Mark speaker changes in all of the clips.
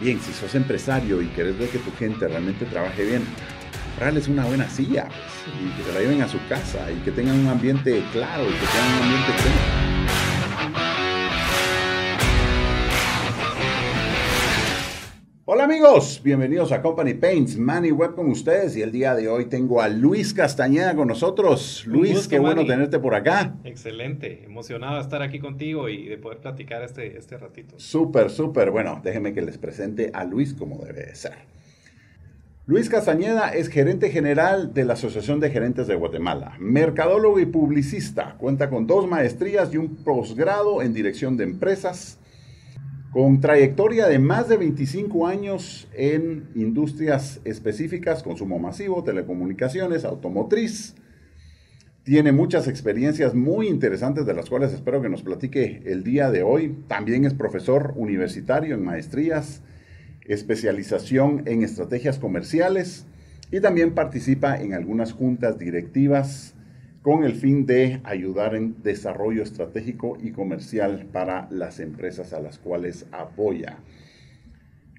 Speaker 1: también, si sos empresario y querés ver que tu gente realmente trabaje bien, comprarles una buena silla pues, y que se la lleven a su casa y que tengan un ambiente claro y que tengan un ambiente. Amigos, bienvenidos a Company Paints, Manny Web con ustedes y el día de hoy tengo a Luis Castañeda con nosotros. Luis, qué bueno tenerte por acá.
Speaker 2: Excelente, emocionado de estar aquí contigo y de poder platicar este, este ratito.
Speaker 1: Súper, súper, bueno, déjenme que les presente a Luis como debe de ser. Luis Castañeda es gerente general de la Asociación de Gerentes de Guatemala, mercadólogo y publicista, cuenta con dos maestrías y un posgrado en dirección de empresas con trayectoria de más de 25 años en industrias específicas, consumo masivo, telecomunicaciones, automotriz. Tiene muchas experiencias muy interesantes de las cuales espero que nos platique el día de hoy. También es profesor universitario en maestrías, especialización en estrategias comerciales y también participa en algunas juntas directivas con el fin de ayudar en desarrollo estratégico y comercial para las empresas a las cuales apoya.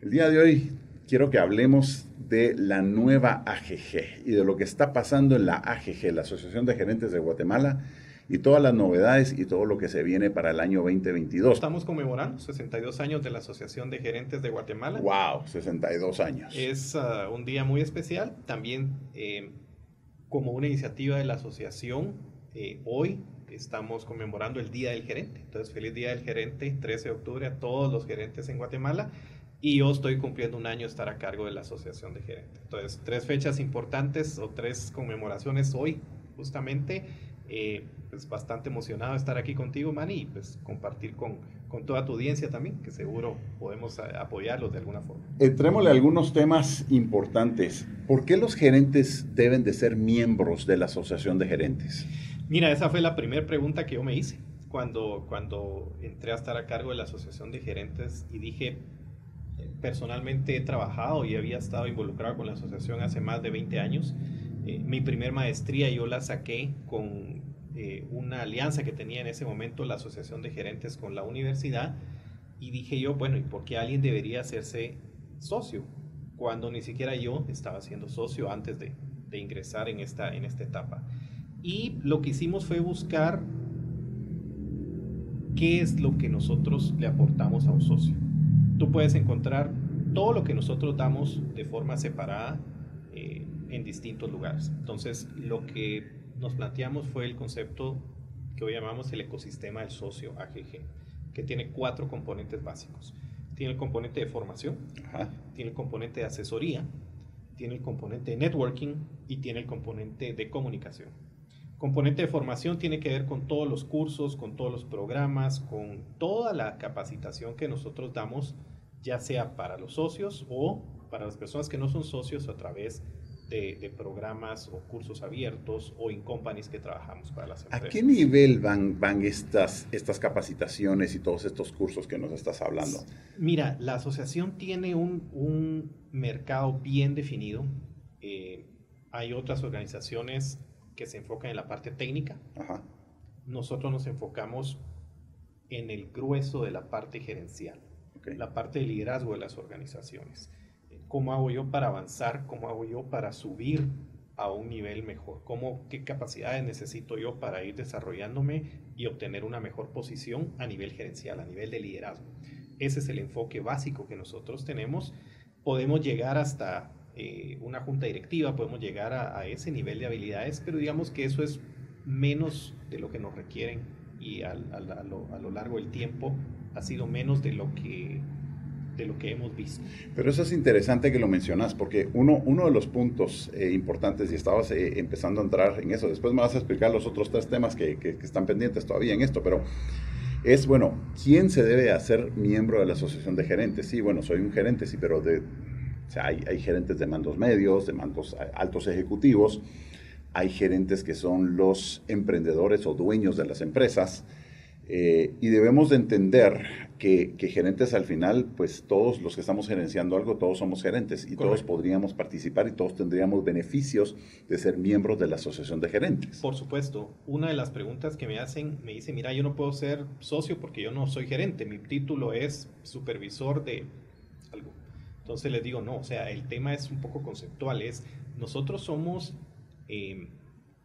Speaker 1: El día de hoy quiero que hablemos de la nueva AGG y de lo que está pasando en la AGG, la Asociación de Gerentes de Guatemala, y todas las novedades y todo lo que se viene para el año 2022.
Speaker 2: Estamos conmemorando 62 años de la Asociación de Gerentes de Guatemala.
Speaker 1: ¡Wow! 62 años.
Speaker 2: Es uh, un día muy especial. También eh, como una iniciativa de la asociación, eh, hoy estamos conmemorando el Día del Gerente. Entonces, feliz Día del Gerente, 13 de octubre a todos los gerentes en Guatemala. Y yo estoy cumpliendo un año estar a cargo de la Asociación de Gerentes. Entonces, tres fechas importantes o tres conmemoraciones hoy, justamente. Eh, pues bastante emocionado de estar aquí contigo, Manny, y pues compartir con, con toda tu audiencia también, que seguro podemos apoyarlos de alguna forma.
Speaker 1: Entrémosle a algunos temas importantes. ¿Por qué los gerentes deben de ser miembros de la Asociación de Gerentes?
Speaker 2: Mira, esa fue la primera pregunta que yo me hice cuando, cuando entré a estar a cargo de la Asociación de Gerentes y dije, personalmente he trabajado y había estado involucrado con la asociación hace más de 20 años. Eh, mi primer maestría yo la saqué con eh, una alianza que tenía en ese momento la Asociación de Gerentes con la universidad y dije yo, bueno, ¿y por qué alguien debería hacerse socio? Cuando ni siquiera yo estaba siendo socio antes de, ingresar en esta, en esta etapa. Y lo que hicimos fue buscar qué es lo que nosotros le aportamos a un socio. Tú puedes encontrar todo lo que nosotros damos de forma separada eh, en distintos lugares. Entonces, lo que nos planteamos fue el concepto que hoy llamamos el ecosistema del socio AGG, que tiene cuatro componentes básicos. Tiene el componente de formación, tiene el componente de asesoría, tiene el componente de networking y tiene el componente de comunicación. Componente de formación tiene que ver con todos los cursos, con todos los programas, con toda la capacitación que nosotros damos, ya sea para los socios o para las personas que no son socios a través de de, programas o cursos abiertos o in companies que trabajamos para las empresas.
Speaker 1: ¿A qué nivel van, van estas, estas capacitaciones y todos estos cursos que nos estás hablando?
Speaker 2: Mira, la asociación tiene un, un mercado bien definido. Eh, hay otras organizaciones que se enfocan en la parte técnica. Nosotros nos enfocamos en el grueso de la parte gerencial, la parte de liderazgo de las organizaciones. ¿Cómo hago yo para avanzar? ¿Cómo hago yo para subir a un nivel mejor? ¿Cómo, ¿Qué capacidades necesito yo para ir desarrollándome y obtener una mejor posición a nivel gerencial, a nivel de liderazgo? Ese es el enfoque básico que nosotros tenemos. Podemos llegar hasta eh, una junta directiva, podemos llegar a, ese nivel de habilidades, pero digamos que eso es menos de lo que nos requieren y a, lo, a lo largo del tiempo ha sido menos de lo que de lo que hemos visto.
Speaker 1: Pero eso es interesante que lo mencionas, porque uno, uno de los puntos eh, importantes, y estabas eh, empezando a entrar en eso, después me vas a explicar los otros tres temas que, que, están pendientes todavía en esto, pero es, bueno, ¿quién se debe hacer miembro de la asociación de gerentes? Sí, bueno, soy un gerente, sí, pero de, o sea, hay, hay gerentes de mandos medios, de mandos altos ejecutivos, hay gerentes que son los emprendedores o dueños de las empresas, eh, y debemos de entender que, gerentes al final, pues todos los que estamos gerenciando algo, todos somos gerentes y todos podríamos participar y todos tendríamos beneficios de ser miembros de la asociación de gerentes.
Speaker 2: Por supuesto, una de las preguntas que me hacen, me dice, mira, yo no puedo ser socio porque yo no soy gerente, mi título es supervisor de algo. Entonces les digo, no, o sea, el tema es un poco conceptual, es nosotros somos em,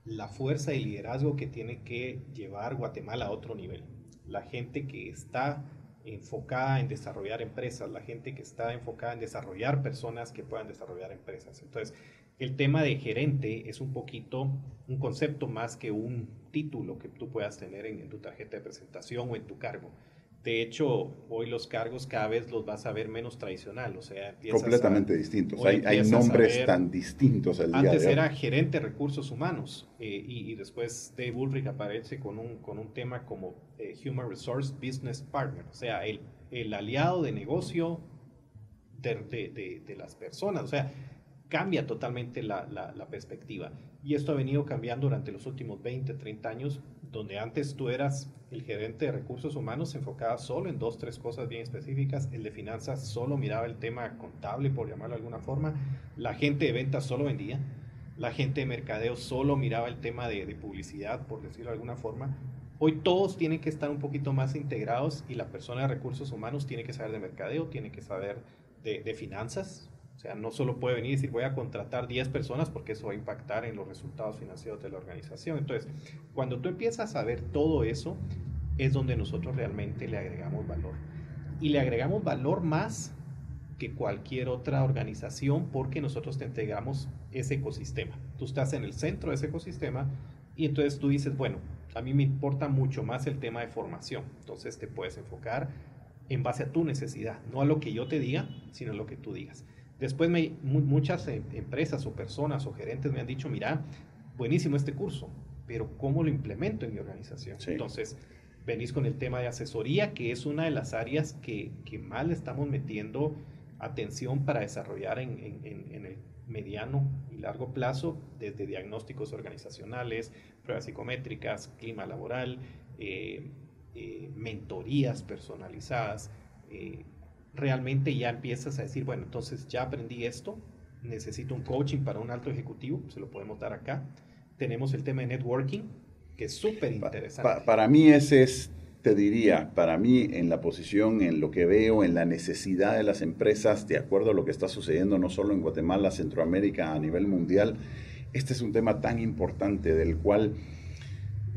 Speaker 2: la fuerza y liderazgo que tiene que llevar Guatemala a otro nivel. La gente que está enfocada en desarrollar empresas, la gente que está enfocada en desarrollar personas que puedan desarrollar empresas. Entonces, el tema de gerente es un poquito un concepto más que un título que tú puedas tener en, tu tarjeta de presentación o en tu cargo. De hecho, hoy los cargos cada vez los vas a ver menos tradicional, o sea,
Speaker 1: completamente distintos. Hay, hay, nombres tan distintos
Speaker 2: el Antes era gerente de recursos humanos eh, y, después Dave Ulrich aparece con un, con un tema como eh, Human Resource Business Partner, o sea, el, el aliado de negocio de, de, de las personas. O sea, cambia totalmente la, perspectiva. Y esto ha venido cambiando durante los últimos 20, 30 años, donde antes tú eras el gerente de recursos humanos, se enfocaba solo en dos, tres cosas bien específicas, el de finanzas solo miraba el tema contable, por llamarlo de alguna forma, la gente de ventas solo vendía, la gente de mercadeo solo miraba el tema de, publicidad, por decirlo de alguna forma. Hoy todos tienen que estar un poquito más integrados y la persona de recursos humanos tiene que saber de mercadeo, tiene que saber de, finanzas, no solo puede venir y decir voy a contratar 10 personas porque eso va a impactar en los resultados financieros de la organización. Entonces, cuando tú empiezas a ver todo eso, es donde nosotros realmente le agregamos valor. Y le agregamos valor más que cualquier otra organización porque nosotros te integramos ese ecosistema. Tú estás en el centro de ese ecosistema y entonces tú dices, bueno, a mí me importa mucho más el tema de formación. Entonces te puedes enfocar en base a tu necesidad, no a lo que yo te diga, sino a lo que tú digas. Después me, muchas em, empresas o personas o gerentes me han dicho, mira, buenísimo este curso, pero ¿cómo lo implemento en mi organización? Entonces, venís con el tema de asesoría, que es una de las áreas que, que más le estamos metiendo atención para desarrollar en, el mediano y largo plazo, desde diagnósticos organizacionales, pruebas psicométricas, clima laboral, eh, eh, mentorías personalizadas, eh, realmente ya empiezas a decir, bueno, entonces ya aprendí esto, necesito un coaching para un alto ejecutivo, se lo podemos dar acá. Tenemos el tema de networking, que es súper interesante.
Speaker 1: para mí ese es, te diría, para mí en la posición, en lo que veo, en la necesidad de las empresas, de acuerdo a lo que está sucediendo no solo en Guatemala, Centroamérica, a nivel mundial, este es un tema tan importante del cual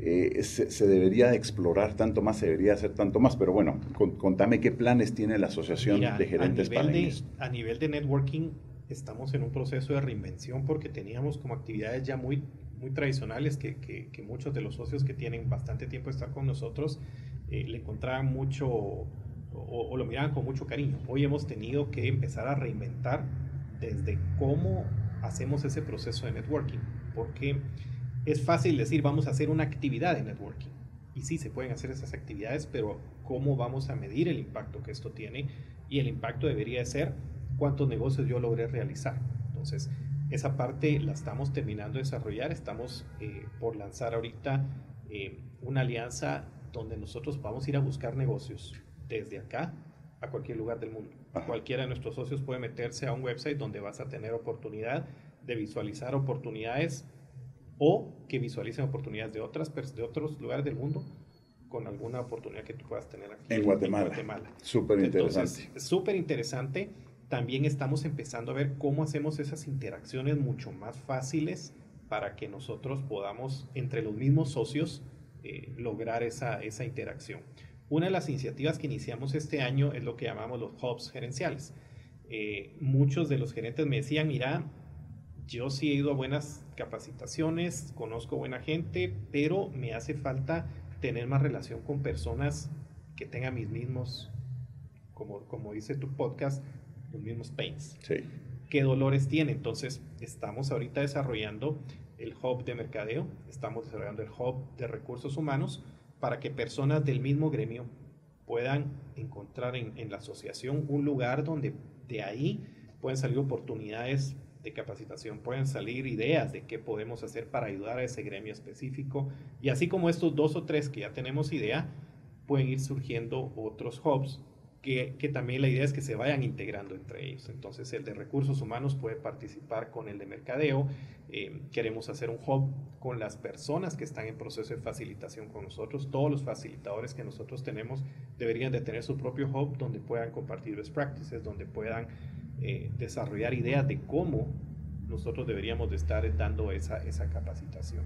Speaker 1: eh, se, debería explorar tanto más, se debería hacer tanto más, pero bueno, contame qué planes tiene la Asociación de Gerentes
Speaker 2: a nivel de, a nivel de networking, estamos en un proceso de reinvención porque teníamos como actividades ya muy, muy tradicionales que, que, muchos de los socios que tienen bastante tiempo de estar con nosotros eh, le encontraban mucho o, o lo miraban con mucho cariño. Hoy hemos tenido que empezar a reinventar desde cómo hacemos ese proceso de networking, porque es fácil decir, vamos a hacer una actividad de networking. Y sí, se pueden hacer esas actividades, pero ¿cómo vamos a medir el impacto que esto tiene? Y el impacto debería ser cuántos negocios yo logré realizar. Entonces, esa parte la estamos terminando de desarrollar. Estamos eh, por lanzar ahorita eh, una alianza donde nosotros vamos a ir a buscar negocios desde acá a cualquier lugar del mundo. Cualquiera de nuestros socios puede meterse a un website donde vas a tener oportunidad de visualizar oportunidades o que visualicen oportunidades de, otras, de otros lugares del mundo con alguna oportunidad que tú puedas tener aquí
Speaker 1: en Guatemala. Súper interesante.
Speaker 2: Súper interesante. También estamos empezando a ver cómo hacemos esas interacciones mucho más fáciles para que nosotros podamos, entre los mismos socios, eh, lograr esa, esa interacción. Una de las iniciativas que iniciamos este año es lo que llamamos los hubs gerenciales. Eh, muchos de los gerentes me decían, mira, yo sí he ido a buenas capacitaciones, conozco buena gente, pero me hace falta tener más relación con personas que tengan mis mismos, como, como dice tu podcast, los mismos pains.
Speaker 1: Sí.
Speaker 2: ¿Qué dolores tiene? Entonces, estamos ahorita desarrollando el hub de mercadeo, estamos desarrollando el hub de recursos humanos para que personas del mismo gremio puedan encontrar en, en la asociación un lugar donde de ahí pueden salir oportunidades de capacitación pueden salir ideas de qué podemos hacer para ayudar a ese gremio específico. Y así como estos dos o tres que ya tenemos idea, pueden ir surgiendo otros hubs que, que, también la idea es que se vayan integrando entre ellos. Entonces el de recursos humanos puede participar con el de mercadeo. Eh, queremos hacer un hub con las personas que están en proceso de facilitación con nosotros. Todos los facilitadores que nosotros tenemos deberían de tener su propio hub donde puedan compartir best practices, donde puedan eh, desarrollar ideas de cómo nosotros deberíamos de estar dando esa, esa capacitación.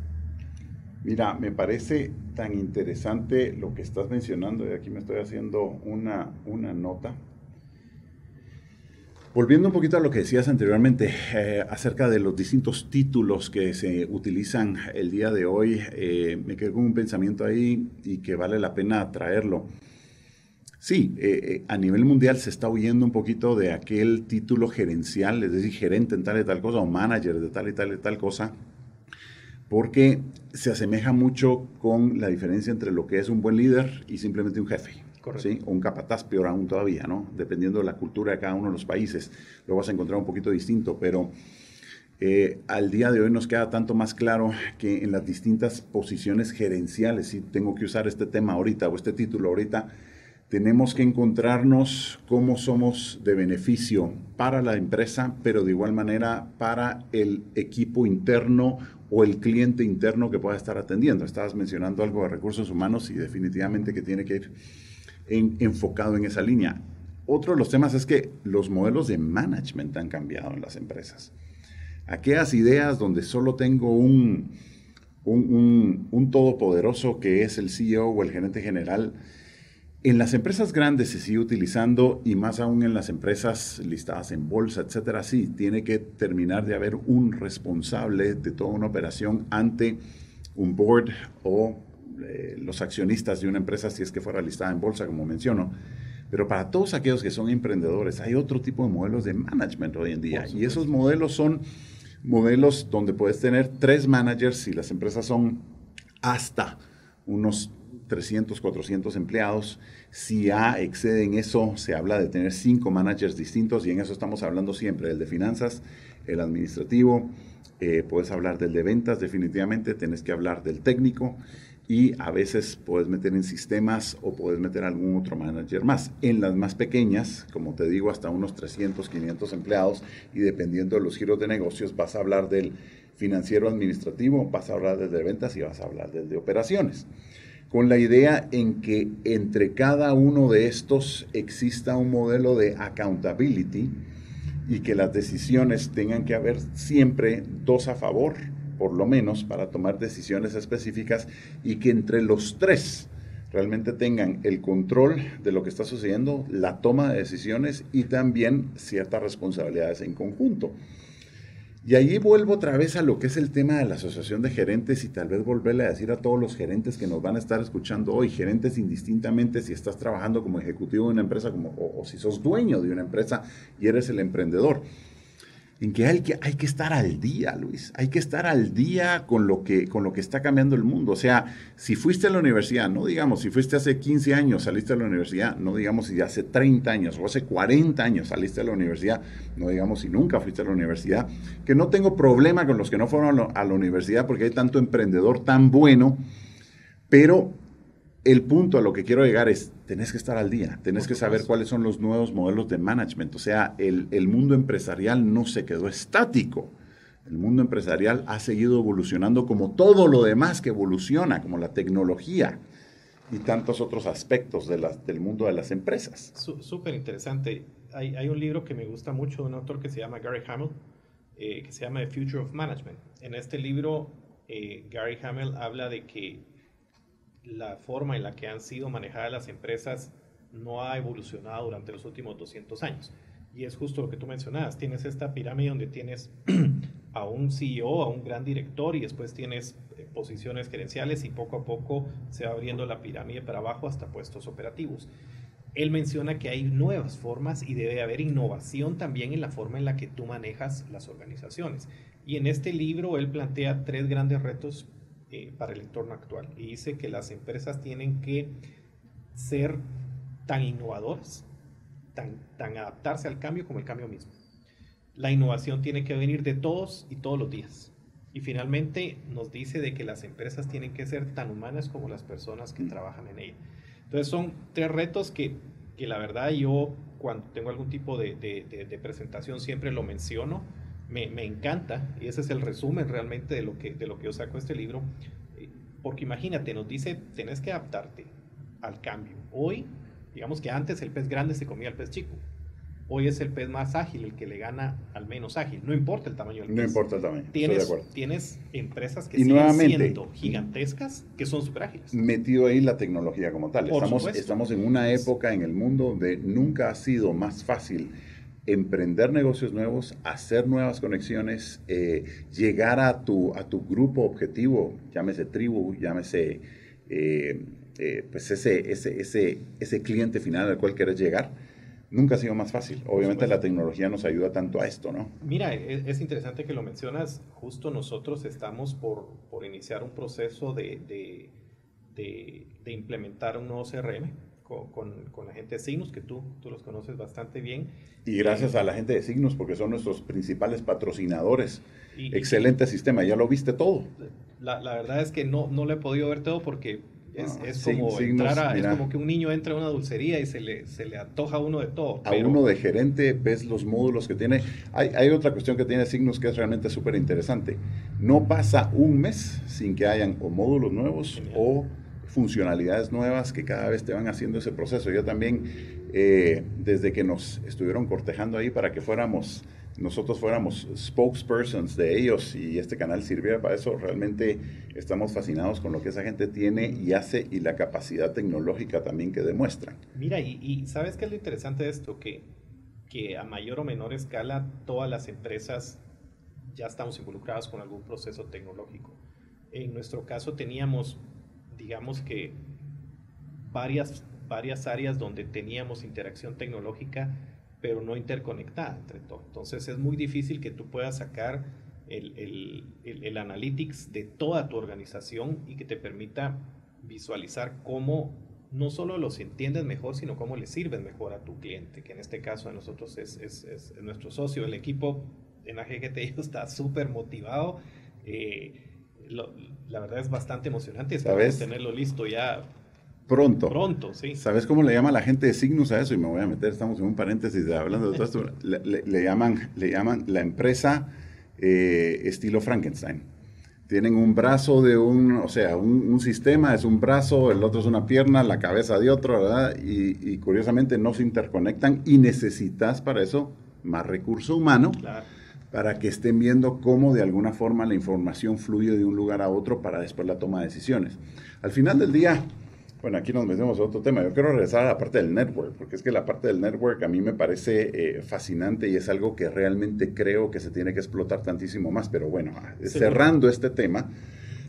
Speaker 1: Mira, me parece tan interesante lo que estás mencionando, y aquí me estoy haciendo una, una nota. Volviendo un poquito a lo que decías anteriormente eh, acerca de los distintos títulos que se utilizan el día de hoy, eh, me quedé con un pensamiento ahí y que vale la pena traerlo. Sí, eh, a nivel mundial se está huyendo un poquito de aquel título gerencial, es decir, gerente en tal y tal cosa o manager de tal y tal y tal cosa, porque se asemeja mucho con la diferencia entre lo que es un buen líder y simplemente un jefe. ¿sí? O un capataz, peor aún todavía, ¿no? Dependiendo de la cultura de cada uno de los países, lo vas a encontrar un poquito distinto, pero eh, al día de hoy nos queda tanto más claro que en las distintas posiciones gerenciales, si tengo que usar este tema ahorita o este título ahorita, tenemos que encontrarnos cómo somos de beneficio para la empresa, pero de igual manera para el equipo interno o el cliente interno que pueda estar atendiendo. Estabas mencionando algo de recursos humanos y definitivamente que tiene que ir enfocado en esa línea. Otro de los temas es que los modelos de management han cambiado en las empresas. Aquellas ideas donde solo tengo un, un, un, todopoderoso que es el CEO o el gerente general, en las empresas grandes se sigue utilizando y más aún en las empresas listadas en bolsa, etcétera, sí, tiene que terminar de haber un responsable de toda una operación ante un board o eh, los accionistas de una empresa si es que fuera listada en bolsa, como menciono. Pero para todos aquellos que son emprendedores, hay otro tipo de modelos de management hoy en día. Y esos modelos son modelos donde puedes tener tres managers y las empresas son hasta unos 300, 400 empleados. Si A exceden eso, se habla de tener cinco managers distintos y en eso estamos hablando siempre, el de finanzas, el administrativo, eh, puedes hablar del de ventas definitivamente, tienes que hablar del técnico y a veces puedes meter en sistemas o puedes meter algún otro manager más. En las más pequeñas, como te digo, hasta unos 300, 500 empleados y dependiendo de los giros de negocios vas a hablar del financiero administrativo, vas a hablar del de ventas y vas a hablar del de operaciones. Con la idea en que entre cada uno de estos exista un modelo de accountability y que las decisiones tengan que haber siempre dos a favor por lo menos, para tomar decisiones específicas y que entre los tres realmente tengan el control de lo que está sucediendo, la toma de decisiones y también ciertas responsabilidades en conjunto. Y ahí vuelvo otra vez a lo que es el tema de la asociación de gerentes y tal vez volverle a decir a todos los gerentes que nos van a estar escuchando hoy, gerentes indistintamente si estás trabajando como ejecutivo de una empresa como, o, o si sos dueño de una empresa y eres el emprendedor en que hay, que hay que estar al día, Luis. Hay que estar al día con lo, que, con lo que está cambiando el mundo. O sea, si fuiste a la universidad, no digamos, si fuiste hace 15 años, saliste a la universidad, no digamos si hace 30 años o hace 40 años saliste a la universidad, no digamos si nunca fuiste a la universidad, que no tengo problema con los que no fueron a la universidad porque hay tanto emprendedor tan bueno, pero el punto a lo que quiero llegar es, tenés que estar al día, tenés que saber cuáles son los nuevos modelos de management. O sea, el, el, mundo empresarial no se quedó estático. El mundo empresarial ha seguido evolucionando como todo lo demás que evoluciona, como la tecnología y tantos otros aspectos de del mundo de las empresas.
Speaker 2: Súper interesante. Hay, hay, un libro que me gusta mucho de un autor que se llama Gary Hamel, eh, que se llama The Future of Management. En este libro, eh, Gary Hamel habla de que la forma en la que han sido manejadas las empresas no ha evolucionado durante los últimos 200 años. Y es justo lo que tú mencionabas. Tienes esta pirámide donde tienes a un CEO, a un gran director y después tienes eh, posiciones gerenciales y poco a poco se va abriendo la pirámide para abajo hasta puestos operativos. Él menciona que hay nuevas formas y debe haber innovación también en la forma en la que tú manejas las organizaciones. Y en este libro él plantea tres grandes retos eh, para el entorno actual. Y dice que las empresas tienen que ser tan innovadoras, tan, adaptarse al cambio como el cambio mismo. La innovación tiene que venir de todos y todos los días. Y finalmente nos dice de que las empresas tienen que ser tan humanas como las personas que trabajan en ella. Entonces son tres retos que, que la verdad yo cuando tengo algún tipo de presentación siempre lo menciono me, me, encanta, y ese es el resumen realmente de lo, que, de lo que yo saco de este libro, eh, porque imagínate, nos dice, tenés que adaptarte al cambio. Hoy, digamos que antes el pez grande se comía al pez chico. hoy es el pez más ágil, el que le gana al menos ágil. No importa el tamaño del pez.
Speaker 1: No importa el tamaño.
Speaker 2: Tienes, tienes empresas que siguen siendo gigantescas que son súper ágiles.
Speaker 1: Metido ahí la tecnología como tal. estamos, estamos en una época en el mundo donde nunca ha sido más fácil emprender negocios nuevos, hacer nuevas conexiones, eh, llegar a tu, a tu grupo objetivo, llámese tribu, llámese eh, eh, pues ese, ese, ese, ese cliente final al cual quieres llegar nunca ha sido más fácil. Obviamente la tecnología nos ayuda tanto a esto, ¿no?
Speaker 2: Mira, e, es, interesante que lo mencionas. Justo nosotros estamos por, por iniciar un proceso de, de, de, implementar un nuevo CRM con, con, la gente de Signos, que tú, tú los conoces bastante bien.
Speaker 1: Y gracias a la gente de Signos, porque son nuestros principales patrocinadores. Excelente sistema, ya lo viste todo.
Speaker 2: La, la, verdad es que no, no lo he podido ver todo porque es, es como entrar es como que un niño entra a una dulcería y se le, se le antoja a uno de todo.
Speaker 1: A uno de gerente ves los módulos que tiene. Hay, hay otra cuestión que tiene Signos que es realmente súper interesante. No pasa un mes sin que hayan o módulos nuevos o funcionalidades nuevas que cada vez te van haciendo ese proceso. Yo también, eh, desde que nos estuvieron cortejando ahí para que fuéramos nosotros fuéramos spokespersons de ellos y este canal sirviera para eso, realmente estamos fascinados con lo que esa gente tiene y hace y la capacidad tecnológica también que demuestran.
Speaker 2: Mira, y, ¿sabes qué es lo interesante de esto? Que, que a mayor o menor escala todas las empresas ya estamos involucradas con algún proceso tecnológico. En nuestro caso teníamos, digamos que, varias, varias áreas donde teníamos interacción tecnológica pero no interconectada entre todo. Entonces es muy difícil que tú puedas sacar el, el, el, analytics de toda tu organización y que te permita visualizar cómo no solo los entiendes mejor, sino cómo le sirves mejor a tu cliente, que en este caso a nosotros es, es, es nuestro socio. El equipo en AGGT está súper motivado. Eh, la verdad es bastante emocionante. Esperamos tenerlo listo ya
Speaker 1: Pronto.
Speaker 2: Pronto, sí.
Speaker 1: ¿Sabes cómo le llama la gente de signos a eso? Y me voy a meter, estamos en un paréntesis hablando de todo esto. Le, llaman, le llaman la empresa eh, estilo Frankenstein. Tienen un brazo de un, o sea, un, sistema es un brazo, el otro es una pierna, la cabeza de otro, ¿verdad? Y, curiosamente no se interconectan y necesitas para eso más recurso humano. Para que estén viendo cómo de alguna forma la información fluye de un lugar a otro para después la toma de decisiones. Al final del día, bueno, aquí nos metemos a otro tema. Yo quiero regresar a la parte del network, porque es que la parte del network a mí me parece eh, fascinante y es algo que realmente creo que se tiene que explotar tantísimo más. Pero bueno, cerrando este tema,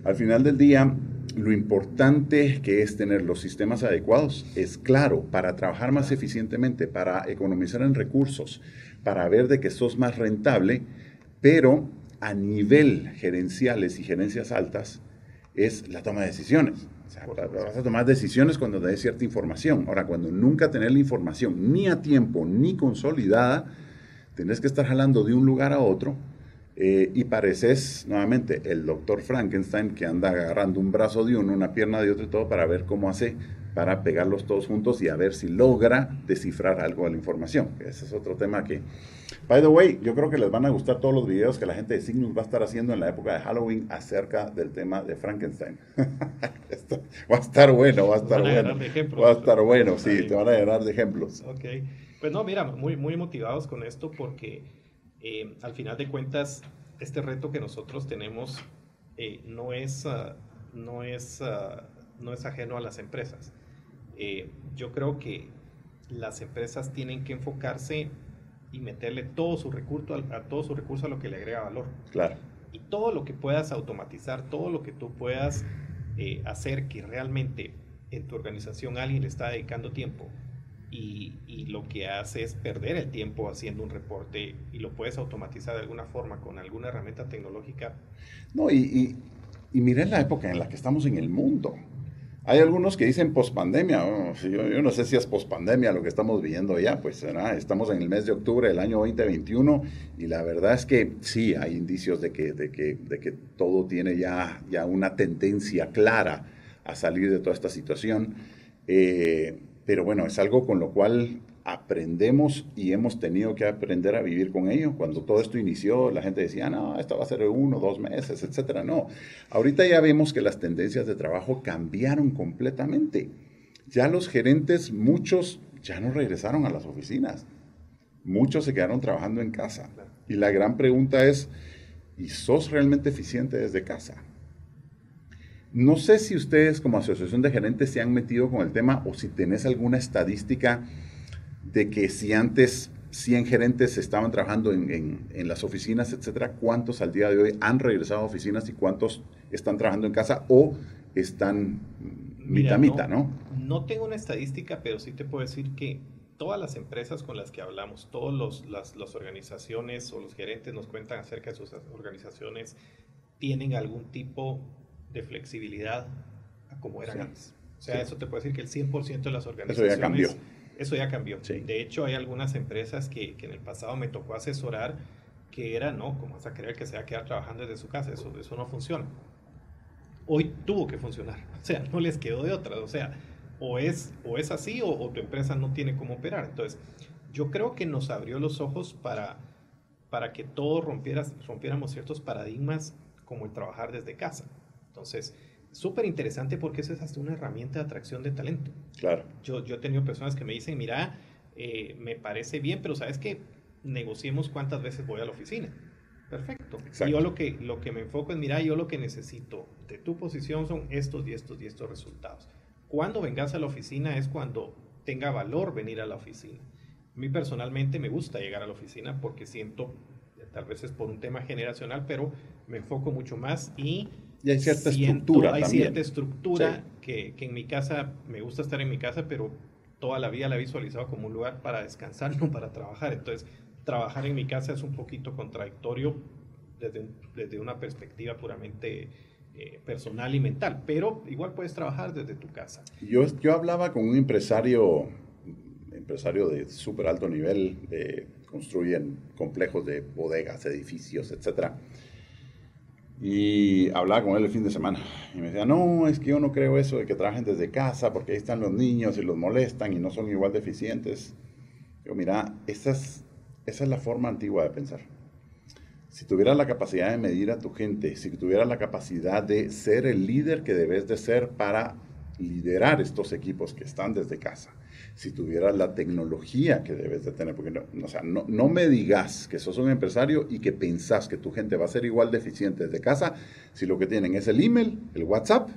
Speaker 1: al final del día, lo importante que es tener los sistemas adecuados es claro, para trabajar más eficientemente, para economizar en recursos, para ver de que sos más rentable, pero a nivel gerenciales y gerencias altas es la toma de decisiones vas a tomar decisiones cuando te cierta información. Ahora, cuando nunca tenés la información ni a tiempo ni consolidada, tenés que estar jalando de un lugar a otro eh, y pareces nuevamente el doctor Frankenstein que anda agarrando un brazo de uno, una pierna de otro y todo para ver cómo hace para pegarlos todos juntos y a ver si logra descifrar algo de la información. Ese es otro tema que, by the way, yo creo que les van a gustar todos los videos que la gente de Signus va a estar haciendo en la época de Halloween acerca del tema de Frankenstein. va a estar bueno, va a estar bueno. Va a estar bueno, sí, te van a llenar de ejemplos.
Speaker 2: Ok, pues no, mira, muy, muy motivados con esto porque eh, al final de cuentas, este reto que nosotros tenemos eh, no es... Ah, no es ah, no es ajeno a las empresas. Eh, yo creo que las empresas tienen que enfocarse y meterle todo su recurso a, todo su recurso a lo que le agrega valor.
Speaker 1: Claro.
Speaker 2: Y todo lo que puedas automatizar, todo lo que tú puedas eh, hacer que realmente en tu organización alguien le está dedicando tiempo y, y, lo que hace es perder el tiempo haciendo un reporte y lo puedes automatizar de alguna forma con alguna herramienta tecnológica.
Speaker 1: No, y, y, y miren la época en la que estamos en el mundo. Hay algunos que dicen pospandemia. Oh, yo, no sé si es pospandemia lo que estamos viendo ya, pues estamos en el mes de octubre del año 2021 y la verdad es que sí, hay indicios de que, de que, de que todo tiene ya, ya una tendencia clara a salir de toda esta situación. Eh, pero bueno, es algo con lo cual aprendemos y hemos tenido que aprender a vivir con ello. Cuando todo esto inició, la gente decía, no, esto va a ser uno, dos meses, etcétera. No, ahorita ya vemos que las tendencias de trabajo cambiaron completamente. Ya los gerentes, muchos, ya no regresaron a las oficinas. muchos se quedaron trabajando en casa. Y la gran pregunta es, ¿y sos realmente eficiente desde casa? No sé si ustedes como asociación de gerentes se han metido con el tema o si tenés alguna estadística de que si antes 100 gerentes estaban trabajando en, las oficinas, etcétera, ¿cuántos al día de hoy han regresado a oficinas y cuántos están trabajando en casa o están mitad mitad, no,
Speaker 2: ¿no? tengo una estadística, pero sí te puedo decir que todas las empresas con las que hablamos, todas las, organizaciones o los gerentes nos cuentan acerca de sus organizaciones, tienen algún tipo de flexibilidad a como eran antes. O sea, eso te puede decir que el 100% de las organizaciones...
Speaker 1: Eso ya cambió.
Speaker 2: Eso ya cambió. De hecho, hay algunas empresas que, en el pasado me tocó asesorar que era, no, como vas a creer que se va a quedar trabajando desde su casa? Eso, eso no funciona. Hoy tuvo que funcionar. O sea, no les quedó de otra. O sea, o es, o es así o, tu empresa no tiene cómo operar. Entonces, yo creo que nos abrió los ojos para, para que todos rompiéramos ciertos paradigmas como el trabajar desde casa. Entonces, súper interesante porque eso es hasta una herramienta de atracción de talento.
Speaker 1: Claro.
Speaker 2: Yo, yo he tenido personas que me dicen, mira, eh, me parece bien, pero sabes que negociemos cuántas veces voy a la oficina. Perfecto. Yo lo que, lo que me enfoco es, mira, yo lo que necesito de tu posición son estos y estos y estos resultados. Cuando vengas a la oficina es cuando tenga valor venir a la oficina. A mí personalmente me gusta llegar a la oficina porque siento, tal vez es por un tema generacional, pero me enfoco mucho más y...
Speaker 1: Y hay cierta estructura
Speaker 2: Hay cierta estructura que, que, en mi casa, me gusta estar en mi casa, pero toda la vida la he visualizado como un lugar para descansar, no para trabajar. Entonces, trabajar en mi casa es un poquito contradictorio desde, desde una perspectiva puramente eh, personal y mental, pero igual puedes trabajar desde tu casa.
Speaker 1: Yo, yo hablaba con un empresario, empresario de súper alto nivel, construyen complejos de bodegas, edificios, etc. Y hablaba con él el fin de semana y me decía, no, es que yo no creo eso de que trabajen desde casa porque ahí están los niños y los molestan y no son igual de eficientes. Yo, mira, esa es, esa es la forma antigua de pensar si tuvieras la capacidad de medir a tu gente, si tuvieras la capacidad de ser el líder que debes de ser para liderar estos equipos que están desde casa, si tuvieras la tecnología que debes de tener, porque no, o sea, no, no, me digas que sos un empresario y que pensás que tu gente va a ser igual de eficiente desde casa, si lo que tienen es el email, el WhatsApp,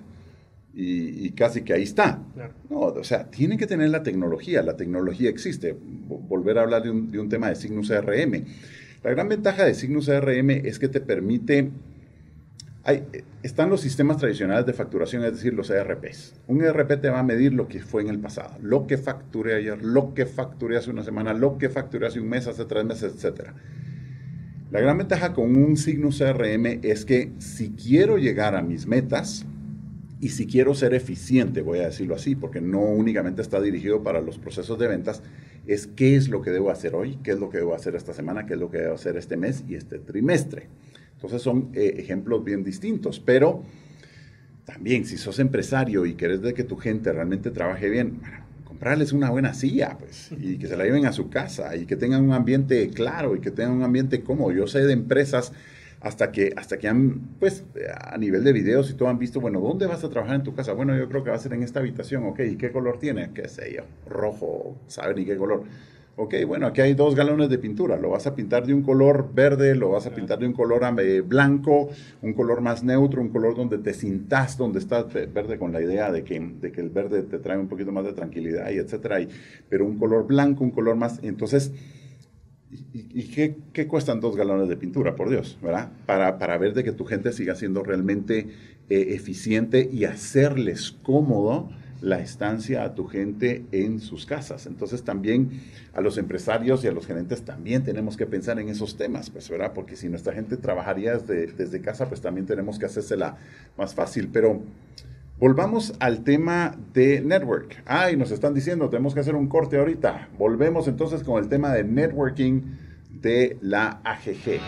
Speaker 1: y, casi que ahí está. No, o sea, tienen que tener la tecnología, la tecnología existe. Volver a hablar de un, de un tema de Signus CRM. La gran ventaja de Signus CRM es que te permite... Hay, están los sistemas tradicionales de facturación, es decir, los ERPs. Un ERP te va a medir lo que fue en el pasado, lo que facturé ayer, lo que facturé hace una semana, lo que facturé hace un mes, hace tres meses, etc. La gran ventaja con un Signus CRM es que si quiero llegar a mis metas, y si quiero ser eficiente, voy a decirlo así, porque no únicamente está dirigido para los procesos de ventas, es qué es lo que debo hacer hoy, qué es lo que debo hacer esta semana, qué es lo que debo hacer este mes y este trimestre. Entonces son eh, ejemplos bien distintos, pero también si sos empresario y querés de que tu gente realmente trabaje bien, comprarles una buena silla, pues, y que se la lleven a su casa y que tengan un ambiente claro y que tengan un ambiente cómodo. Yo sé de empresas hasta que, hasta que han, pues, a nivel de videos y todo han visto, bueno, ¿dónde vas a trabajar en tu casa? Bueno, yo creo que va a ser en esta habitación, ok, ¿y qué color tiene? ¿Qué sé yo? Rojo, ¿saben ni qué color? Ok, bueno, aquí hay dos galones de pintura, lo vas a pintar de un color verde, lo vas a pintar de un color eh, blanco, un color más neutro, un color donde te sintas, donde estás verde con la idea de que, de que el verde te trae un poquito más de tranquilidad y etcétera, y, pero un color blanco, un color más, entonces ¿Y, qué, cuestan dos galones de pintura, por Dios? ¿Verdad? Para, para ver de que tu gente siga siendo realmente eh, eficiente y hacerles cómodo la estancia a tu gente en sus casas. Entonces también a los empresarios y a los gerentes también tenemos que pensar en esos temas, pues, ¿verdad? Porque si nuestra gente trabajaría desde, desde casa, pues también tenemos que hacérsela más fácil. Pero Volvamos al tema de network. Ay, nos están diciendo, tenemos que hacer un corte ahorita. Volvemos entonces con el tema de networking de la AGG.